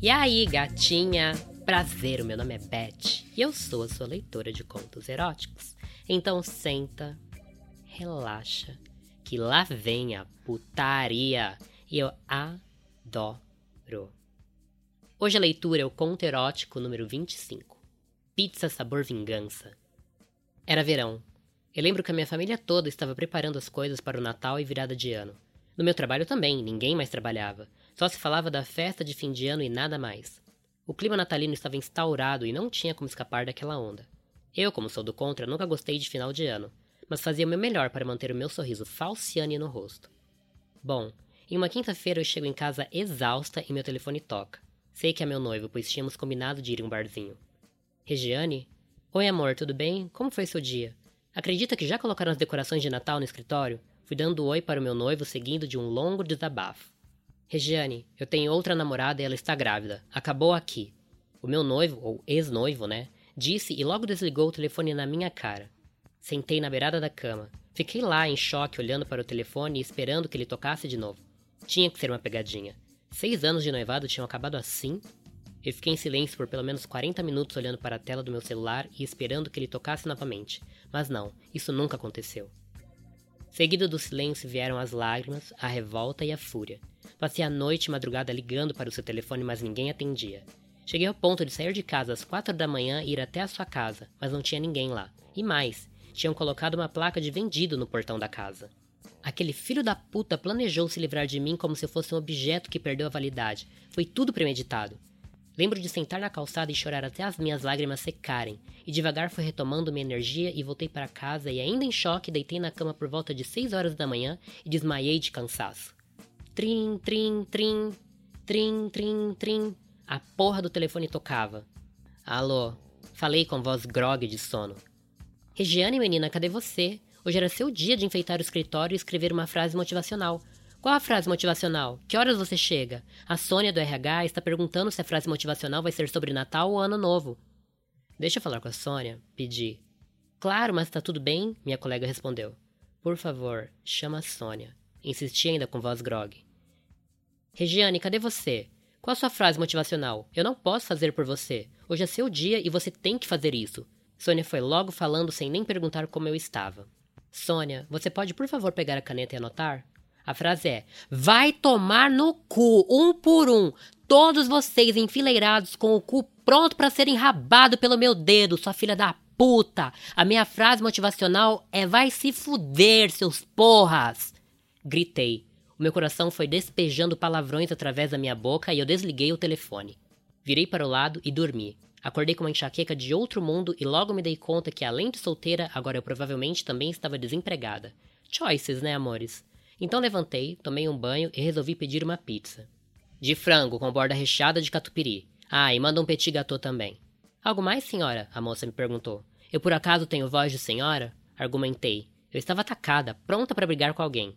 E aí, gatinha? Prazer, o meu nome é Beth e eu sou a sua leitora de contos eróticos. Então senta, relaxa, que lá vem a putaria e eu adoro. Hoje a leitura é o conto erótico número 25, Pizza Sabor Vingança. Era verão. Eu lembro que a minha família toda estava preparando as coisas para o Natal e virada de ano. No meu trabalho também, ninguém mais trabalhava. Só se falava da festa de fim de ano e nada mais. O clima natalino estava instaurado e não tinha como escapar daquela onda. Eu, como sou do contra, nunca gostei de final de ano, mas fazia o meu melhor para manter o meu sorriso falciane no rosto. Bom, em uma quinta-feira eu chego em casa exausta e meu telefone toca. Sei que é meu noivo, pois tínhamos combinado de ir em um barzinho. Regiane? Oi, amor, tudo bem? Como foi seu dia? Acredita que já colocaram as decorações de Natal no escritório? Fui dando oi para o meu noivo, seguindo de um longo desabafo. Regiane, eu tenho outra namorada e ela está grávida. Acabou aqui. O meu noivo, ou ex-noivo, né? Disse e logo desligou o telefone na minha cara. Sentei na beirada da cama. Fiquei lá em choque, olhando para o telefone e esperando que ele tocasse de novo. Tinha que ser uma pegadinha. Seis anos de noivado tinham acabado assim? Eu fiquei em silêncio por pelo menos 40 minutos olhando para a tela do meu celular e esperando que ele tocasse novamente. Mas não, isso nunca aconteceu. Seguido do silêncio vieram as lágrimas, a revolta e a fúria. Passei a noite e madrugada ligando para o seu telefone, mas ninguém atendia. Cheguei ao ponto de sair de casa às quatro da manhã e ir até a sua casa, mas não tinha ninguém lá. E mais, tinham colocado uma placa de vendido no portão da casa. Aquele filho da puta planejou se livrar de mim como se eu fosse um objeto que perdeu a validade. Foi tudo premeditado. Lembro de sentar na calçada e chorar até as minhas lágrimas secarem, e devagar fui retomando minha energia e voltei para casa e ainda em choque deitei na cama por volta de seis horas da manhã e desmaiei de cansaço. Trim, trim, trim. Trim, trim, trim. A porra do telefone tocava. Alô? Falei com voz grogue de sono. Regiane, menina, cadê você? Hoje era seu dia de enfeitar o escritório e escrever uma frase motivacional. Qual a frase motivacional? Que horas você chega? A Sônia do RH está perguntando se a frase motivacional vai ser sobre Natal ou Ano Novo. Deixa eu falar com a Sônia, pedi. Claro, mas tá tudo bem? Minha colega respondeu. Por favor, chama a Sônia. Insisti ainda com voz grogue. Regiane, cadê você? Qual a sua frase motivacional? Eu não posso fazer por você. Hoje é seu dia e você tem que fazer isso. Sônia foi logo falando sem nem perguntar como eu estava. Sônia, você pode por favor pegar a caneta e anotar? A frase é: Vai tomar no cu, um por um, todos vocês enfileirados com o cu pronto para ser enrabado pelo meu dedo, sua filha da puta. A minha frase motivacional é: Vai se fuder, seus porras. Gritei. O meu coração foi despejando palavrões através da minha boca e eu desliguei o telefone. Virei para o lado e dormi. Acordei com uma enxaqueca de outro mundo e logo me dei conta que, além de solteira, agora eu provavelmente também estava desempregada. Choices, né, amores? Então levantei, tomei um banho e resolvi pedir uma pizza. De frango, com borda recheada de catupiry. Ah, e manda um petit gâteau também. Algo mais, senhora? A moça me perguntou. Eu por acaso tenho voz de senhora? Argumentei. Eu estava atacada, pronta para brigar com alguém.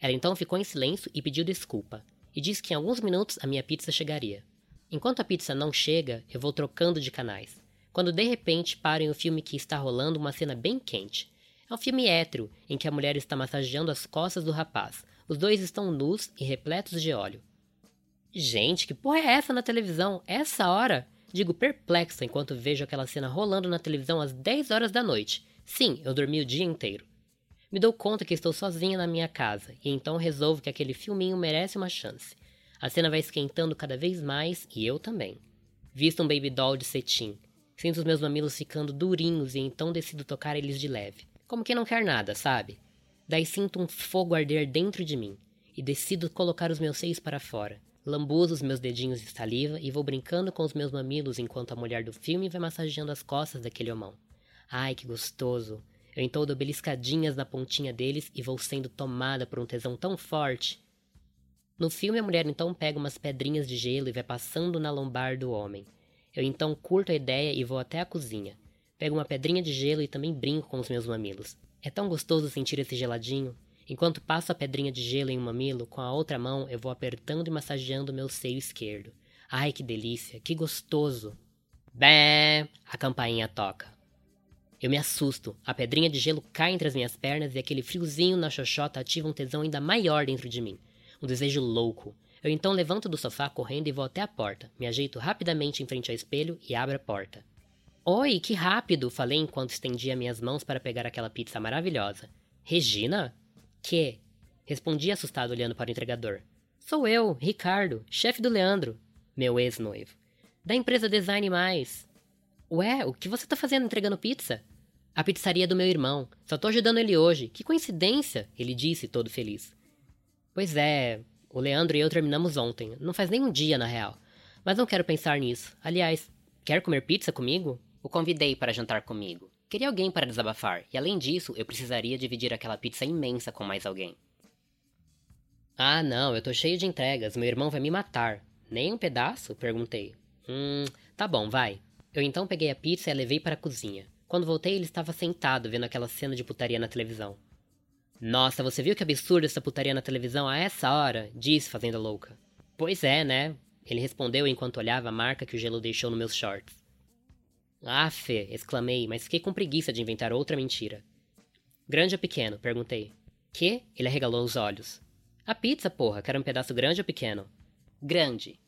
Ela então ficou em silêncio e pediu desculpa, e disse que em alguns minutos a minha pizza chegaria. Enquanto a pizza não chega, eu vou trocando de canais. Quando de repente paro em um filme que está rolando uma cena bem quente. É um filme hétero, em que a mulher está massageando as costas do rapaz. Os dois estão nus e repletos de óleo. Gente, que porra é essa na televisão? Essa hora? Digo perplexa enquanto vejo aquela cena rolando na televisão às 10 horas da noite. Sim, eu dormi o dia inteiro. Me dou conta que estou sozinha na minha casa, e então resolvo que aquele filminho merece uma chance. A cena vai esquentando cada vez mais, e eu também. Visto um baby doll de cetim. Sinto os meus mamilos ficando durinhos e então decido tocar eles de leve. Como quem não quer nada, sabe? Daí sinto um fogo arder dentro de mim, e decido colocar os meus seios para fora. Lambuzo os meus dedinhos de saliva e vou brincando com os meus mamilos enquanto a mulher do filme vai massageando as costas daquele homão. Ai, que gostoso! Eu então dou beliscadinhas na pontinha deles e vou sendo tomada por um tesão tão forte. No filme, a mulher então pega umas pedrinhas de gelo e vai passando na lombar do homem. Eu então curto a ideia e vou até a cozinha. Pego uma pedrinha de gelo e também brinco com os meus mamilos. É tão gostoso sentir esse geladinho. Enquanto passo a pedrinha de gelo em um mamilo, com a outra mão eu vou apertando e massageando meu seio esquerdo. Ai, que delícia, que gostoso! Bé! A campainha toca. Eu me assusto. A pedrinha de gelo cai entre as minhas pernas e aquele friozinho na xoxota ativa um tesão ainda maior dentro de mim. Um desejo louco. Eu então levanto do sofá correndo e vou até a porta. Me ajeito rapidamente em frente ao espelho e abro a porta. Oi, que rápido! Falei enquanto estendia minhas mãos para pegar aquela pizza maravilhosa. Regina? Que? Respondi assustado olhando para o entregador. Sou eu, Ricardo, chefe do Leandro, meu ex-noivo. Da empresa Design Mais. Ué, o que você tá fazendo entregando pizza? A pizzaria do meu irmão. Só tô ajudando ele hoje. Que coincidência, ele disse, todo feliz. Pois é, o Leandro e eu terminamos ontem. Não faz nem um dia, na real. Mas não quero pensar nisso. Aliás, quer comer pizza comigo? O convidei para jantar comigo. Queria alguém para desabafar, e além disso, eu precisaria dividir aquela pizza imensa com mais alguém. Ah, não, eu tô cheio de entregas. Meu irmão vai me matar. Nem um pedaço? Perguntei. Hum, tá bom, vai. Eu então peguei a pizza e a levei para a cozinha. Quando voltei, ele estava sentado vendo aquela cena de putaria na televisão. Nossa, você viu que absurdo essa putaria na televisão a essa hora? Disse, fazendo a louca. Pois é, né? Ele respondeu enquanto olhava a marca que o gelo deixou nos meus shorts. Ah, Fê, exclamei, mas fiquei com preguiça de inventar outra mentira. Grande ou pequeno? perguntei. Que? Ele arregalou os olhos. A pizza, porra, quer um pedaço grande ou pequeno? Grande,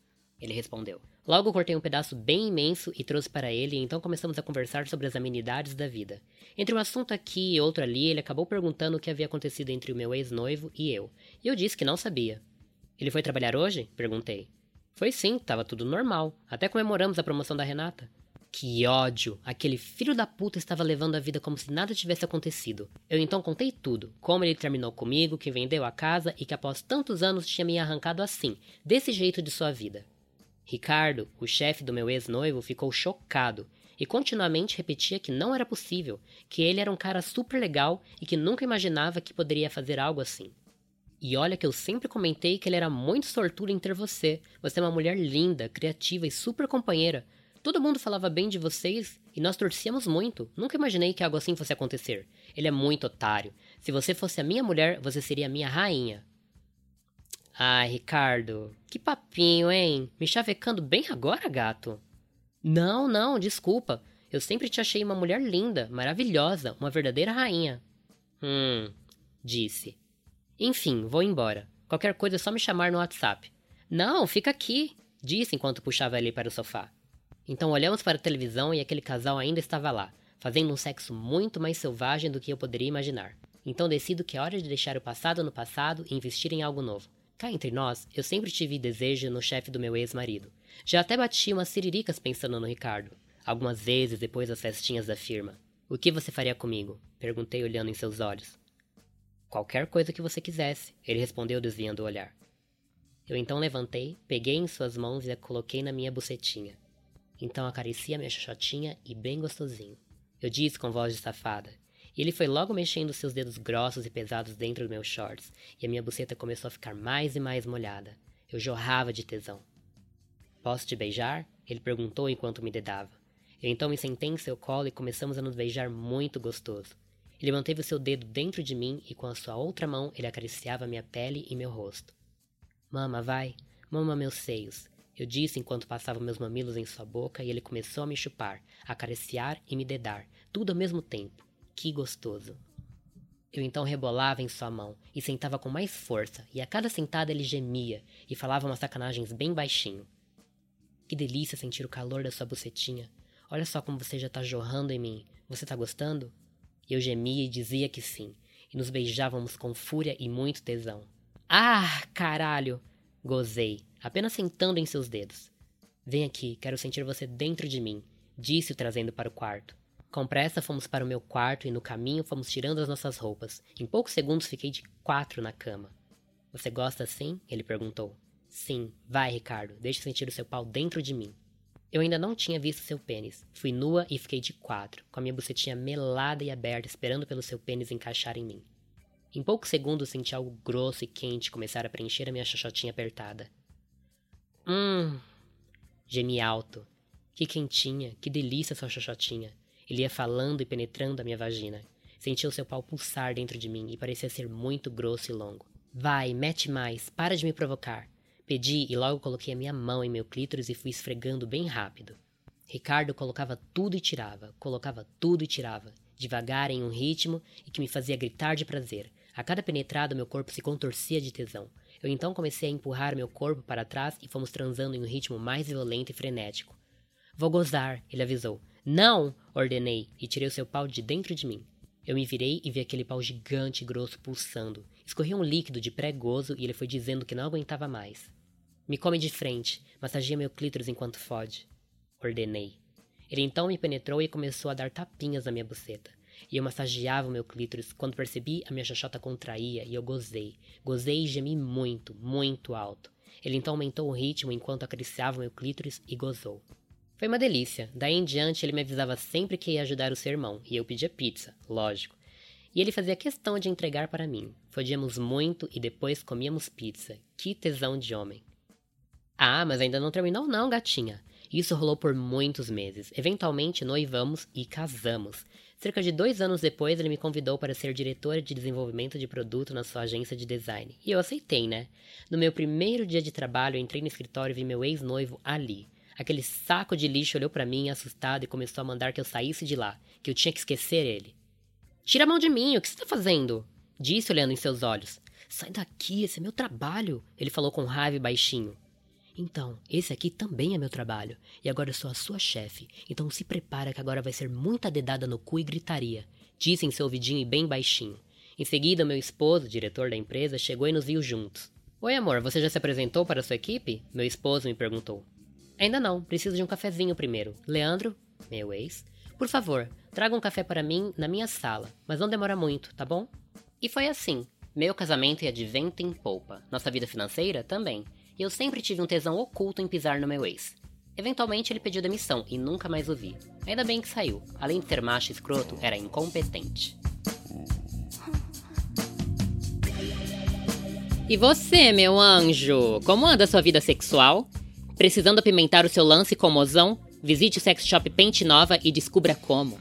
ele respondeu. Logo cortei um pedaço bem imenso e trouxe para ele, e então começamos a conversar sobre as amenidades da vida. Entre um assunto aqui e outro ali, ele acabou perguntando o que havia acontecido entre o meu ex-noivo e eu, e eu disse que não sabia. Ele foi trabalhar hoje? perguntei. Foi sim, estava tudo normal. Até comemoramos a promoção da Renata. Que ódio! Aquele filho da puta estava levando a vida como se nada tivesse acontecido. Eu então contei tudo: como ele terminou comigo, que vendeu a casa e que após tantos anos tinha me arrancado assim, desse jeito de sua vida. Ricardo, o chefe do meu ex-noivo, ficou chocado e continuamente repetia que não era possível, que ele era um cara super legal e que nunca imaginava que poderia fazer algo assim. E olha que eu sempre comentei que ele era muito sortudo em ter você. Você é uma mulher linda, criativa e super companheira. Todo mundo falava bem de vocês e nós torcíamos muito. Nunca imaginei que algo assim fosse acontecer. Ele é muito otário. Se você fosse a minha mulher, você seria a minha rainha. Ai, Ricardo, que papinho, hein? Me chavecando bem agora, gato? Não, não, desculpa. Eu sempre te achei uma mulher linda, maravilhosa, uma verdadeira rainha. Hum, disse. Enfim, vou embora. Qualquer coisa é só me chamar no WhatsApp. Não, fica aqui, disse enquanto puxava ele para o sofá. Então olhamos para a televisão e aquele casal ainda estava lá, fazendo um sexo muito mais selvagem do que eu poderia imaginar. Então decido que é hora de deixar o passado no passado e investir em algo novo. Cá entre nós, eu sempre tive desejo no chefe do meu ex-marido. Já até bati umas siriricas pensando no Ricardo, algumas vezes depois das festinhas da firma. O que você faria comigo? Perguntei olhando em seus olhos. Qualquer coisa que você quisesse, ele respondeu desviando o olhar. Eu então levantei, peguei em suas mãos e a coloquei na minha bucetinha. Então acaricia minha xoxotinha e bem gostosinho. Eu disse com voz de safada. Ele foi logo mexendo seus dedos grossos e pesados dentro dos meus shorts, e a minha buceta começou a ficar mais e mais molhada. Eu jorrava de tesão. Posso te beijar? Ele perguntou enquanto me dedava. Eu então me sentei em seu colo e começamos a nos beijar muito gostoso. Ele manteve o seu dedo dentro de mim e com a sua outra mão ele acariciava minha pele e meu rosto. Mama, vai, mama meus seios. Eu disse enquanto passava meus mamilos em sua boca e ele começou a me chupar, acariciar e me dedar, tudo ao mesmo tempo. Que gostoso! Eu então rebolava em sua mão e sentava com mais força, e a cada sentada ele gemia e falava umas sacanagens bem baixinho. Que delícia sentir o calor da sua bucetinha. Olha só como você já tá jorrando em mim. Você tá gostando? Eu gemia e dizia que sim, e nos beijávamos com fúria e muito tesão. Ah, caralho! Gozei, apenas sentando em seus dedos. Vem aqui, quero sentir você dentro de mim, disse-o trazendo para o quarto. Com pressa fomos para o meu quarto e no caminho fomos tirando as nossas roupas. Em poucos segundos fiquei de quatro na cama. Você gosta assim? Ele perguntou. Sim, vai, Ricardo, deixe sentir o seu pau dentro de mim. Eu ainda não tinha visto seu pênis. Fui nua e fiquei de quatro, com a minha bucetinha melada e aberta, esperando pelo seu pênis encaixar em mim. Em poucos segundos senti algo grosso e quente começar a preencher a minha xoxotinha apertada. Hum. Gemi alto. Que quentinha, que delícia sua xoxotinha. Ele ia falando e penetrando a minha vagina. Senti o seu pau pulsar dentro de mim e parecia ser muito grosso e longo. Vai, mete mais, para de me provocar. Pedi e logo coloquei a minha mão em meu clítoris e fui esfregando bem rápido. Ricardo colocava tudo e tirava, colocava tudo e tirava, devagar em um ritmo e que me fazia gritar de prazer. A cada penetrada, meu corpo se contorcia de tesão. Eu então comecei a empurrar meu corpo para trás e fomos transando em um ritmo mais violento e frenético. Vou gozar, ele avisou. Não! ordenei e tirei o seu pau de dentro de mim. Eu me virei e vi aquele pau gigante e grosso pulsando. Escorria um líquido de pré-gozo e ele foi dizendo que não aguentava mais. Me come de frente, massageia meu clítoris enquanto fode. Ordenei. Ele então me penetrou e começou a dar tapinhas na minha buceta. E eu massageava o meu clítoris. Quando percebi, a minha xoxota contraía e eu gozei. Gozei e gemi muito, muito alto. Ele então aumentou o ritmo enquanto acariciava o meu clítoris e gozou. Foi uma delícia. Daí em diante, ele me avisava sempre que ia ajudar o seu irmão, e eu pedia pizza, lógico. E ele fazia questão de entregar para mim. Fodíamos muito e depois comíamos pizza. Que tesão de homem. Ah, mas ainda não terminou não, gatinha. Isso rolou por muitos meses. Eventualmente noivamos e casamos. Cerca de dois anos depois, ele me convidou para ser diretora de desenvolvimento de produto na sua agência de design. E eu aceitei, né? No meu primeiro dia de trabalho, entrei no escritório e vi meu ex-noivo ali. Aquele saco de lixo olhou para mim assustado e começou a mandar que eu saísse de lá, que eu tinha que esquecer ele. Tira a mão de mim, o que você está fazendo? Disse olhando em seus olhos. Sai daqui, esse é meu trabalho, ele falou com raiva e baixinho. Então, esse aqui também é meu trabalho, e agora eu sou a sua chefe, então se prepara que agora vai ser muita dedada no cu e gritaria, disse em seu ouvidinho e bem baixinho. Em seguida, meu esposo, diretor da empresa, chegou e nos viu juntos. Oi, amor, você já se apresentou para a sua equipe? Meu esposo me perguntou. Ainda não, preciso de um cafezinho primeiro. Leandro, meu ex, por favor, traga um café para mim na minha sala, mas não demora muito, tá bom? E foi assim. Meu casamento ia de em polpa. Nossa vida financeira também. E eu sempre tive um tesão oculto em pisar no meu ex. Eventualmente ele pediu demissão e nunca mais o vi. Ainda bem que saiu. Além de ser macho escroto, era incompetente. E você, meu anjo? Como anda a sua vida sexual? Precisando apimentar o seu lance com mozão? Visite o sex shop Pente Nova e descubra como.